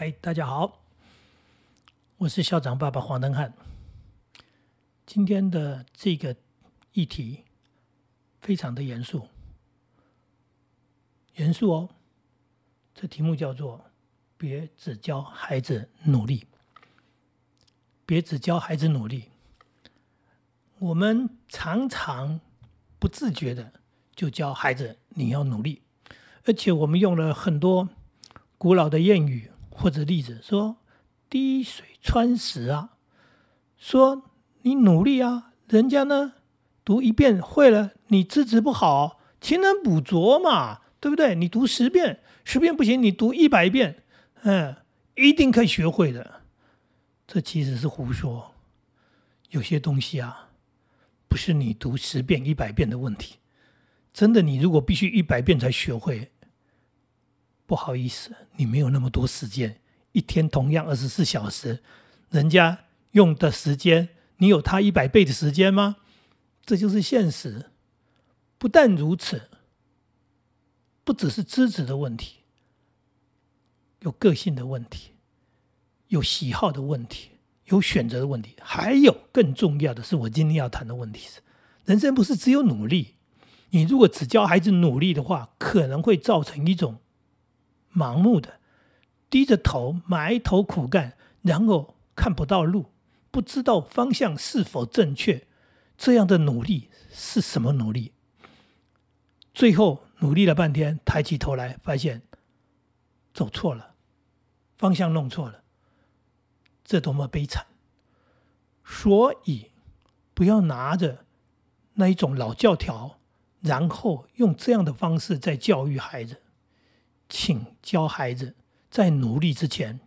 嗨，大家好，我是校长爸爸黄登汉。今天的这个议题非常的严肃，严肃哦。这题目叫做“别只教孩子努力”，别只教孩子努力。我们常常不自觉的就教孩子你要努力，而且我们用了很多古老的谚语。或者例子说“滴水穿石”啊，说你努力啊，人家呢读一遍会了，你资质不好，勤能补拙嘛，对不对？你读十遍，十遍不行，你读一百遍，嗯，一定可以学会的。这其实是胡说。有些东西啊，不是你读十遍、一百遍的问题。真的，你如果必须一百遍才学会。不好意思，你没有那么多时间。一天同样二十四小时，人家用的时间，你有他一百倍的时间吗？这就是现实。不但如此，不只是资质的问题，有个性的问题，有喜好的问题，有选择的问题，还有更重要的是，我今天要谈的问题是：人生不是只有努力。你如果只教孩子努力的话，可能会造成一种。盲目的低着头埋头苦干，然后看不到路，不知道方向是否正确，这样的努力是什么努力？最后努力了半天，抬起头来发现走错了，方向弄错了，这多么悲惨！所以不要拿着那一种老教条，然后用这样的方式在教育孩子。请教孩子在努力之前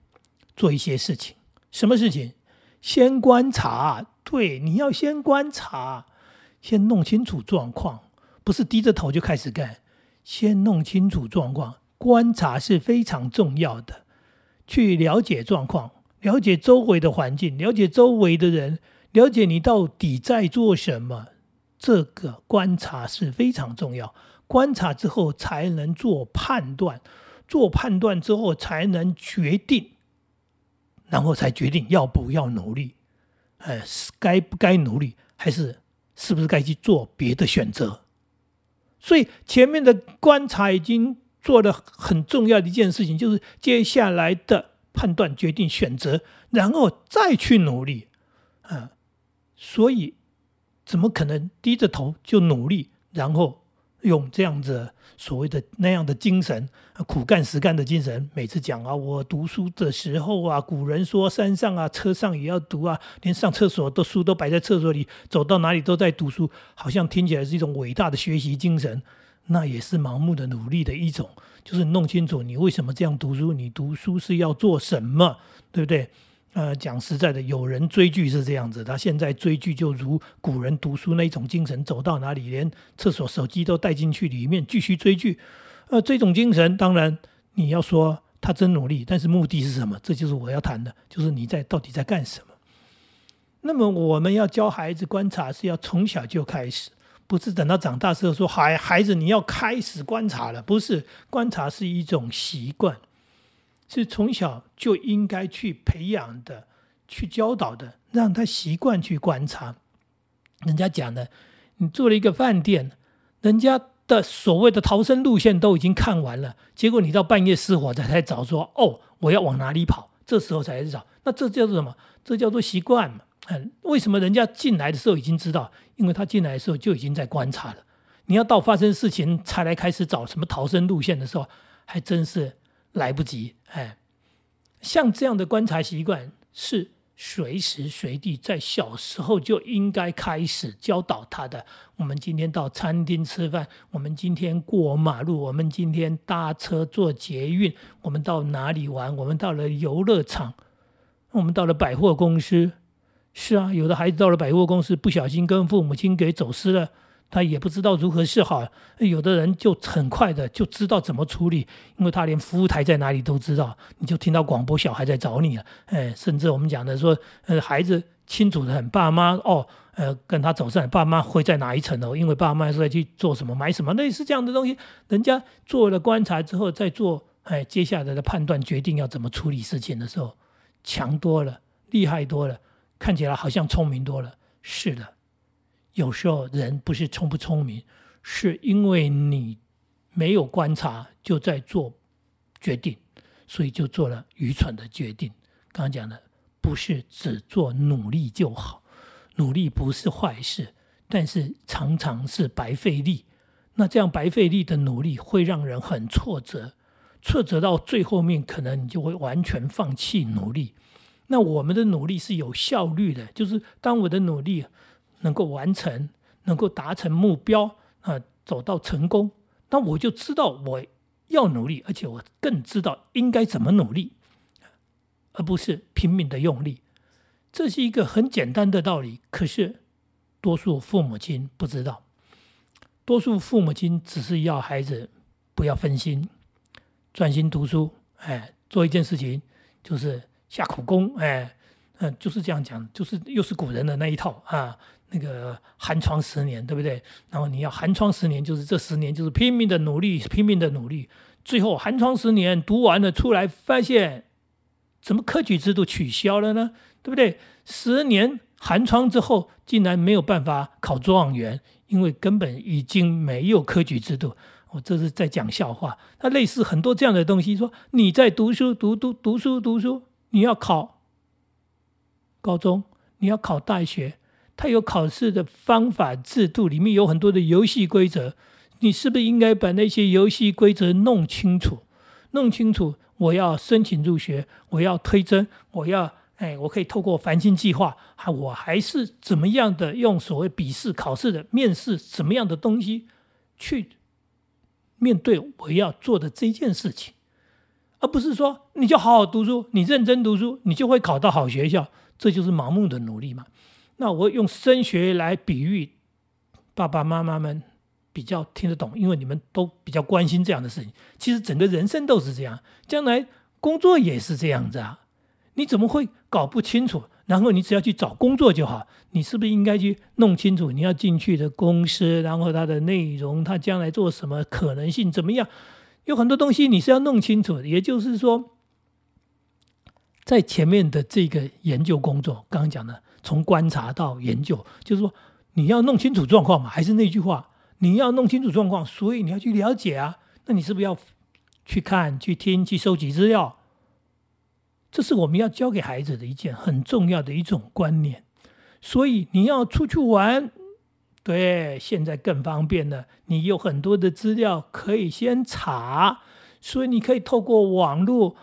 做一些事情。什么事情？先观察。对，你要先观察，先弄清楚状况，不是低着头就开始干。先弄清楚状况，观察是非常重要的。去了解状况，了解周围的环境，了解周围的人，了解你到底在做什么。这个观察是非常重要。观察之后才能做判断，做判断之后才能决定，然后才决定要不要努力，哎，该不该努力，还是是不是该去做别的选择？所以前面的观察已经做了很重要的一件事情，就是接下来的判断、决定、选择，然后再去努力，啊，所以怎么可能低着头就努力，然后？用这样子所谓的那样的精神，苦干实干的精神，每次讲啊，我读书的时候啊，古人说山上啊，车上也要读啊，连上厕所的书都摆在厕所里，走到哪里都在读书，好像听起来是一种伟大的学习精神，那也是盲目的努力的一种，就是弄清楚你为什么这样读书，你读书是要做什么，对不对？呃，讲实在的，有人追剧是这样子，他现在追剧就如古人读书那种精神，走到哪里连厕所手机都带进去里面继续追剧。呃，这种精神当然你要说他真努力，但是目的是什么？这就是我要谈的，就是你在到底在干什么。那么我们要教孩子观察，是要从小就开始，不是等到长大之后说孩孩子你要开始观察了，不是观察是一种习惯。是从小就应该去培养的，去教导的，让他习惯去观察。人家讲的，你做了一个饭店，人家的所谓的逃生路线都已经看完了，结果你到半夜失火才才找，说哦，我要往哪里跑？这时候才找，那这叫做什么？这叫做习惯嘛。嗯，为什么人家进来的时候已经知道？因为他进来的时候就已经在观察了。你要到发生事情才来开始找什么逃生路线的时候，还真是。来不及，哎，像这样的观察习惯是随时随地在小时候就应该开始教导他的。我们今天到餐厅吃饭，我们今天过马路，我们今天搭车坐捷运，我们到哪里玩？我们到了游乐场，我们到了百货公司。是啊，有的孩子到了百货公司，不小心跟父母亲给走失了。他也不知道如何是好，有的人就很快的就知道怎么处理，因为他连服务台在哪里都知道，你就听到广播小孩在找你了，哎，甚至我们讲的说，呃，孩子清楚的很，爸妈哦，呃，跟他走上，爸妈会在哪一层楼，因为爸妈是在去做什么买什么，类似这样的东西，人家做了观察之后再做哎，接下来的判断决定要怎么处理事情的时候，强多了，厉害多了，看起来好像聪明多了。是的，有时候人不是聪不聪明，是因为你没有观察就在做决定，所以就做了愚蠢的决定。刚刚讲的不是只做努力就好，努力不是坏事，但是常常是白费力。那这样白费力的努力会让人很挫折。挫折到最后面，可能你就会完全放弃努力。那我们的努力是有效率的，就是当我的努力能够完成，能够达成目标啊，走到成功，那我就知道我要努力，而且我更知道应该怎么努力，而不是拼命的用力。这是一个很简单的道理，可是多数父母亲不知道，多数父母亲只是要孩子不要分心。专心读书，哎，做一件事情就是下苦功，哎，嗯，就是这样讲，就是又是古人的那一套啊，那个寒窗十年，对不对？然后你要寒窗十年，就是这十年就是拼命的努力，拼命的努力，最后寒窗十年读完了出来，发现怎么科举制度取消了呢？对不对？十年寒窗之后，竟然没有办法考状元，因为根本已经没有科举制度。我这是在讲笑话，那类似很多这样的东西。说你在读书，读读读书，读书，你要考高中，你要考大学，它有考试的方法制度，里面有很多的游戏规则。你是不是应该把那些游戏规则弄清楚？弄清楚，我要申请入学，我要推甄，我要哎，我可以透过繁星计划，我还是怎么样的用所谓笔试考试的面试什么样的东西去？面对我要做的这件事情，而不是说你就好好读书，你认真读书，你就会考到好学校，这就是盲目的努力嘛。那我用升学来比喻，爸爸妈妈们比较听得懂，因为你们都比较关心这样的事情。其实整个人生都是这样，将来工作也是这样子啊。你怎么会搞不清楚？然后你只要去找工作就好，你是不是应该去弄清楚你要进去的公司，然后它的内容，它将来做什么，可能性怎么样？有很多东西你是要弄清楚的。也就是说，在前面的这个研究工作，刚刚讲的，从观察到研究，就是说你要弄清楚状况嘛。还是那句话，你要弄清楚状况，所以你要去了解啊。那你是不是要去看、去听、去收集资料？这是我们要教给孩子的一件很重要的一种观念，所以你要出去玩，对，现在更方便了，你有很多的资料可以先查，所以你可以透过网络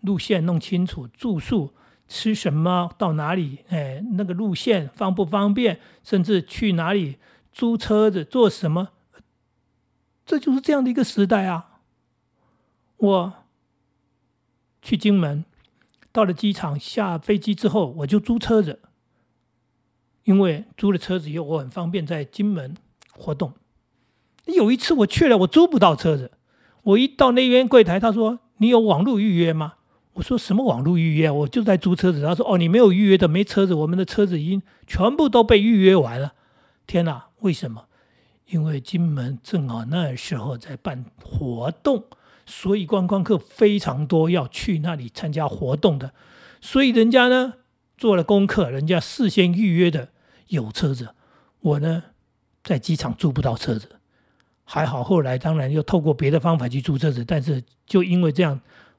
路线弄清楚住宿、吃什么、到哪里，哎，那个路线方不方便，甚至去哪里租车子做什么，这就是这样的一个时代啊！我去金门。到了机场下飞机之后，我就租车子，因为租了车子以后，我很方便在金门活动。有一次我去了，我租不到车子，我一到那边柜台，他说：“你有网络预约吗？”我说：“什么网络预约？我就在租车子。”他说：“哦，你没有预约的，没车子，我们的车子已经全部都被预约完了。”天哪，为什么？因为金门正好那时候在办活动。所以观光客非常多，要去那里参加活动的，所以人家呢做了功课，人家事先预约的有车子，我呢在机场租不到车子，还好后来当然又透过别的方法去租车子，但是就因为这样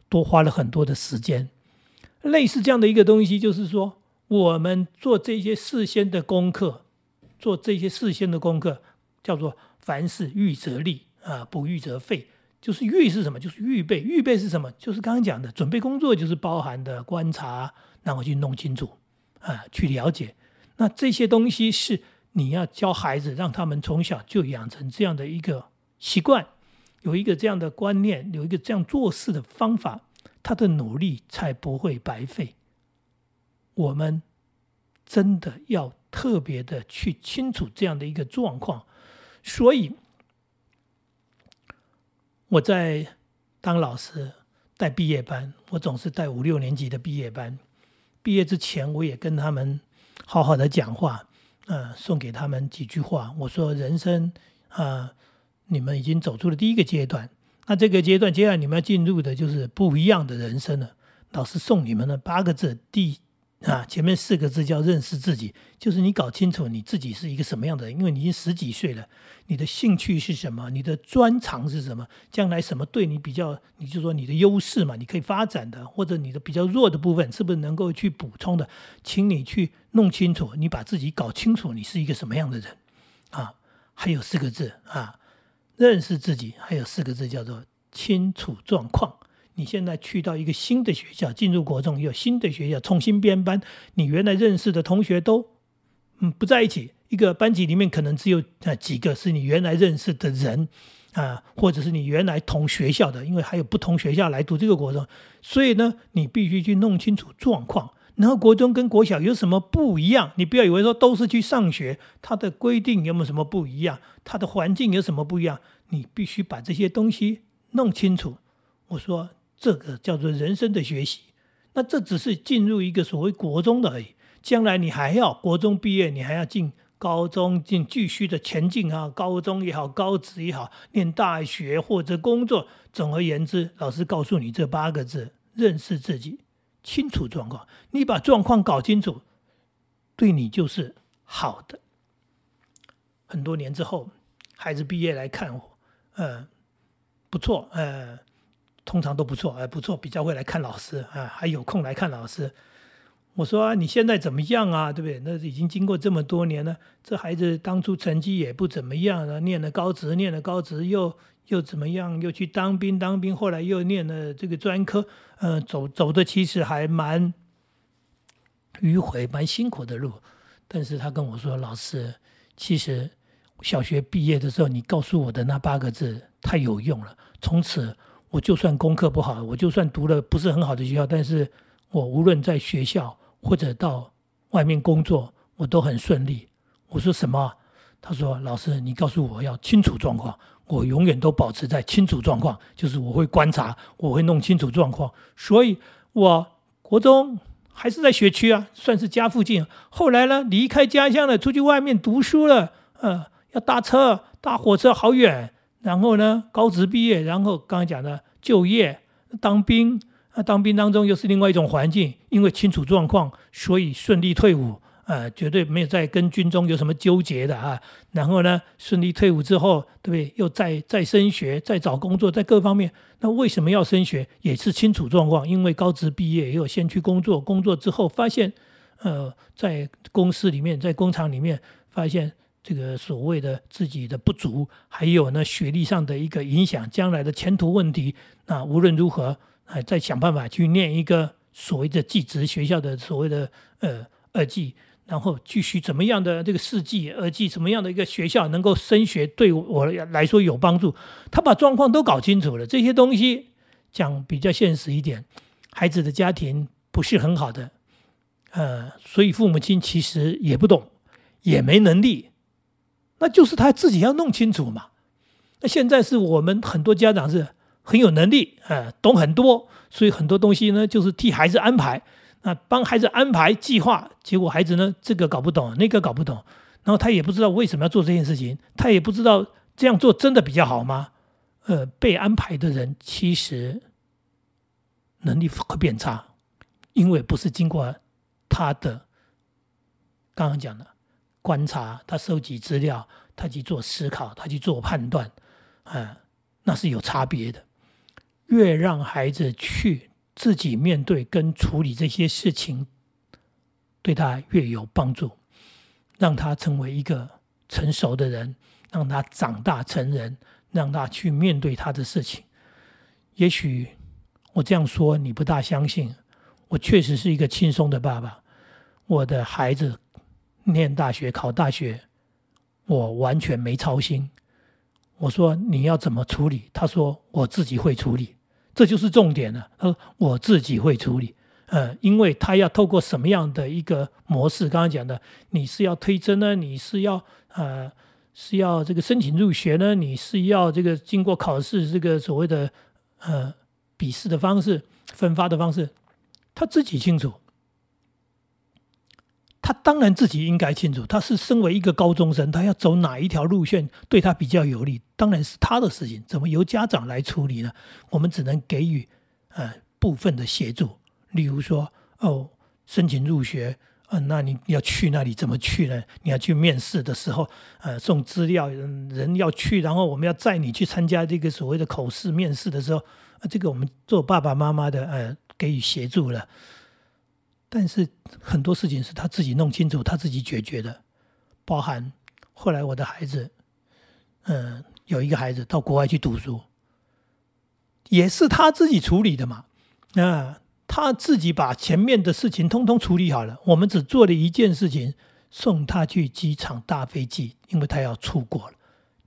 多花了很多的时间。类似这样的一个东西，就是说我们做这些事先的功课，做这些事先的功课叫做凡事预则立啊，不预则废。就是预是什么？就是预备。预备是什么？就是刚刚讲的准备工作，就是包含的观察，然后去弄清楚，啊，去了解。那这些东西是你要教孩子，让他们从小就养成这样的一个习惯，有一个这样的观念，有一个这样做事的方法，他的努力才不会白费。我们真的要特别的去清楚这样的一个状况，所以。我在当老师带毕业班，我总是带五六年级的毕业班。毕业之前，我也跟他们好好的讲话，呃，送给他们几句话。我说：“人生啊，你们已经走出了第一个阶段，那这个阶段，接下来你们要进入的就是不一样的人生了。老师送你们的八个字，第啊前面四个字叫认识自己，就是你搞清楚你自己是一个什么样的人，因为你已经十几岁了，你的兴趣是什么，你的专长是什么，将来什么对你比较，你就说你的优势嘛，你可以发展的，或者你的比较弱的部分是不是能够去补充的，请你去弄清楚，你把自己搞清楚，你是一个什么样的人啊？还有四个字啊。认识自己，还有四个字叫做清楚状况。你现在去到一个新的学校，进入国中，有新的学校，重新编班，你原来认识的同学都嗯不在一起，一个班级里面可能只有啊几个是你原来认识的人啊，或者是你原来同学校的，因为还有不同学校来读这个国中，所以呢，你必须去弄清楚状况。然后国中跟国小有什么不一样？你不要以为说都是去上学，它的规定有没有什么不一样？它的环境有什么不一样？你必须把这些东西弄清楚。我说这个叫做人生的学习。那这只是进入一个所谓国中的而已。将来你还要国中毕业，你还要进高中，进继续的前进啊，高中也好，高职也好，念大学或者工作。总而言之，老师告诉你这八个字：认识自己。清楚状况，你把状况搞清楚，对你就是好的。很多年之后，孩子毕业来看我，嗯，不错，呃，通常都不错，哎，不错，比较会来看老师啊，还有空来看老师。我说你现在怎么样啊？对不对？那已经经过这么多年了，这孩子当初成绩也不怎么样了，念了高职，念了高职又。又怎么样？又去当兵，当兵后来又念了这个专科，嗯，走走的其实还蛮迂回、蛮辛苦的路。但是他跟我说：“老师，其实小学毕业的时候，你告诉我的那八个字太有用了。从此，我就算功课不好，我就算读了不是很好的学校，但是我无论在学校或者到外面工作，我都很顺利。”我说：“什么？”他说：“老师，你告诉我要清楚状况。”我永远都保持在清楚状况，就是我会观察，我会弄清楚状况。所以，我国中还是在学区啊，算是家附近。后来呢，离开家乡了，出去外面读书了，呃，要搭车，搭火车好远。然后呢，高职毕业，然后刚刚讲的就业、当兵，啊，当兵当中又是另外一种环境，因为清楚状况，所以顺利退伍。呃，绝对没有在跟军中有什么纠结的啊。然后呢，顺利退伍之后，对不对？又再再升学，再找工作，在各方面。那为什么要升学？也是清楚状况，因为高职毕业，也有先去工作，工作之后发现，呃，在公司里面，在工厂里面，发现这个所谓的自己的不足，还有呢学历上的一个影响，将来的前途问题。那无论如何，还再想办法去念一个所谓的技职学校的所谓的呃二技。然后继续怎么样的这个世纪二季怎么样的一个学校能够升学对我来说有帮助？他把状况都搞清楚了，这些东西讲比较现实一点，孩子的家庭不是很好的，呃，所以父母亲其实也不懂，也没能力，那就是他自己要弄清楚嘛。那现在是我们很多家长是很有能力，呃，懂很多，所以很多东西呢就是替孩子安排。那帮孩子安排计划，结果孩子呢，这个搞不懂，那个搞不懂，然后他也不知道为什么要做这件事情，他也不知道这样做真的比较好吗？呃，被安排的人其实能力会变差，因为不是经过他的刚刚讲的观察，他收集资料，他去做思考，他去做判断，啊，那是有差别的。越让孩子去。自己面对跟处理这些事情，对他越有帮助，让他成为一个成熟的人，让他长大成人，让他去面对他的事情。也许我这样说你不大相信，我确实是一个轻松的爸爸。我的孩子念大学、考大学，我完全没操心。我说你要怎么处理？他说我自己会处理。这就是重点了。他说：“我自己会处理，呃，因为他要透过什么样的一个模式？刚刚讲的，你是要推甄呢？你是要呃是要这个申请入学呢？你是要这个经过考试这个所谓的呃笔试的方式、分发的方式？他自己清楚，他当然自己应该清楚，他是身为一个高中生，他要走哪一条路线对他比较有利，当然是他的事情，怎么由家长来处理呢？我们只能给予呃部分的协助，例如说哦，申请入学。嗯，那你要去那里怎么去呢？你要去面试的时候，呃，送资料人要去，然后我们要载你去参加这个所谓的口试面试的时候，这个我们做爸爸妈妈的，呃，给予协助了。但是很多事情是他自己弄清楚，他自己解决的，包含后来我的孩子，嗯，有一个孩子到国外去读书，也是他自己处理的嘛，啊。他自己把前面的事情通通处理好了，我们只做了一件事情，送他去机场搭飞机，因为他要出国了，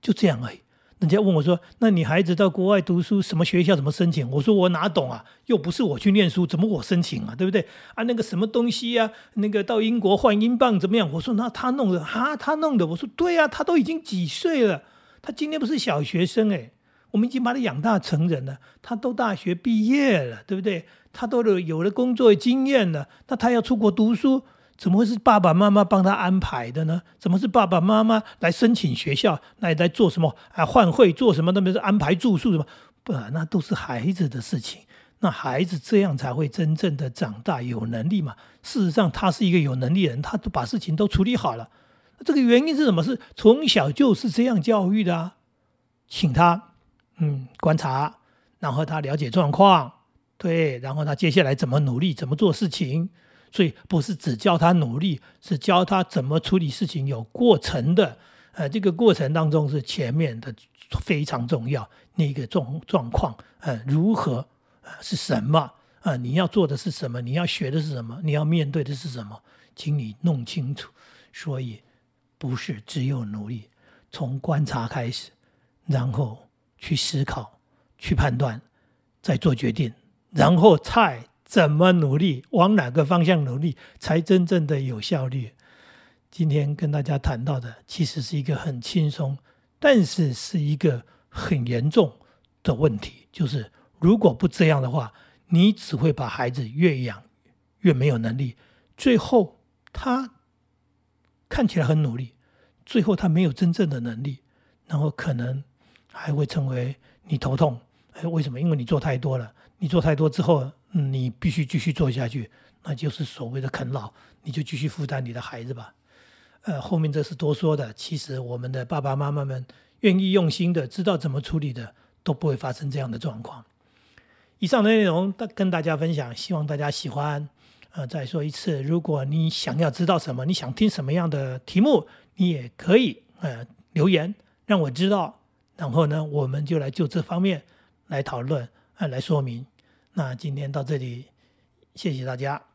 就这样而已。人家问我说：“那你孩子到国外读书，什么学校怎么申请？”我说：“我哪懂啊，又不是我去念书，怎么我申请啊？对不对？啊，那个什么东西啊，那个到英国换英镑怎么样？”我说：“那他弄的啊，他弄的。”我说：“对呀，他都已经几岁了？他今天不是小学生哎，我们已经把他养大成人了，他都大学毕业了，对不对？”他都有有了工作经验了，那他要出国读书，怎么会是爸爸妈妈帮他安排的呢？怎么是爸爸妈妈来申请学校，来来做什么啊？换会做什么？那边是安排住宿什么？不，那都是孩子的事情。那孩子这样才会真正的长大有能力嘛？事实上，他是一个有能力人，他都把事情都处理好了。这个原因是什么？是从小就是这样教育的啊，请他嗯观察，然后他了解状况。对，然后他接下来怎么努力，怎么做事情，所以不是只教他努力，是教他怎么处理事情，有过程的。呃，这个过程当中是前面的非常重要那个状状况，呃，如何，呃，是什么？啊，你要做的是什么？你要学的是什么？你要面对的是什么？请你弄清楚。所以不是只有努力，从观察开始，然后去思考，去判断，再做决定。然后菜怎么努力，往哪个方向努力，才真正的有效率？今天跟大家谈到的，其实是一个很轻松，但是是一个很严重的问题。就是如果不这样的话，你只会把孩子越养越没有能力，最后他看起来很努力，最后他没有真正的能力，然后可能还会成为你头痛。哎，为什么？因为你做太多了。你做太多之后，你必须继续做下去，那就是所谓的啃老，你就继续负担你的孩子吧。呃，后面这是多说的，其实我们的爸爸妈妈们愿意用心的，知道怎么处理的，都不会发生这样的状况。以上的内容跟大家分享，希望大家喜欢。呃，再说一次，如果你想要知道什么，你想听什么样的题目，你也可以呃留言让我知道，然后呢，我们就来就这方面来讨论，呃，来说明。那今天到这里，谢谢大家。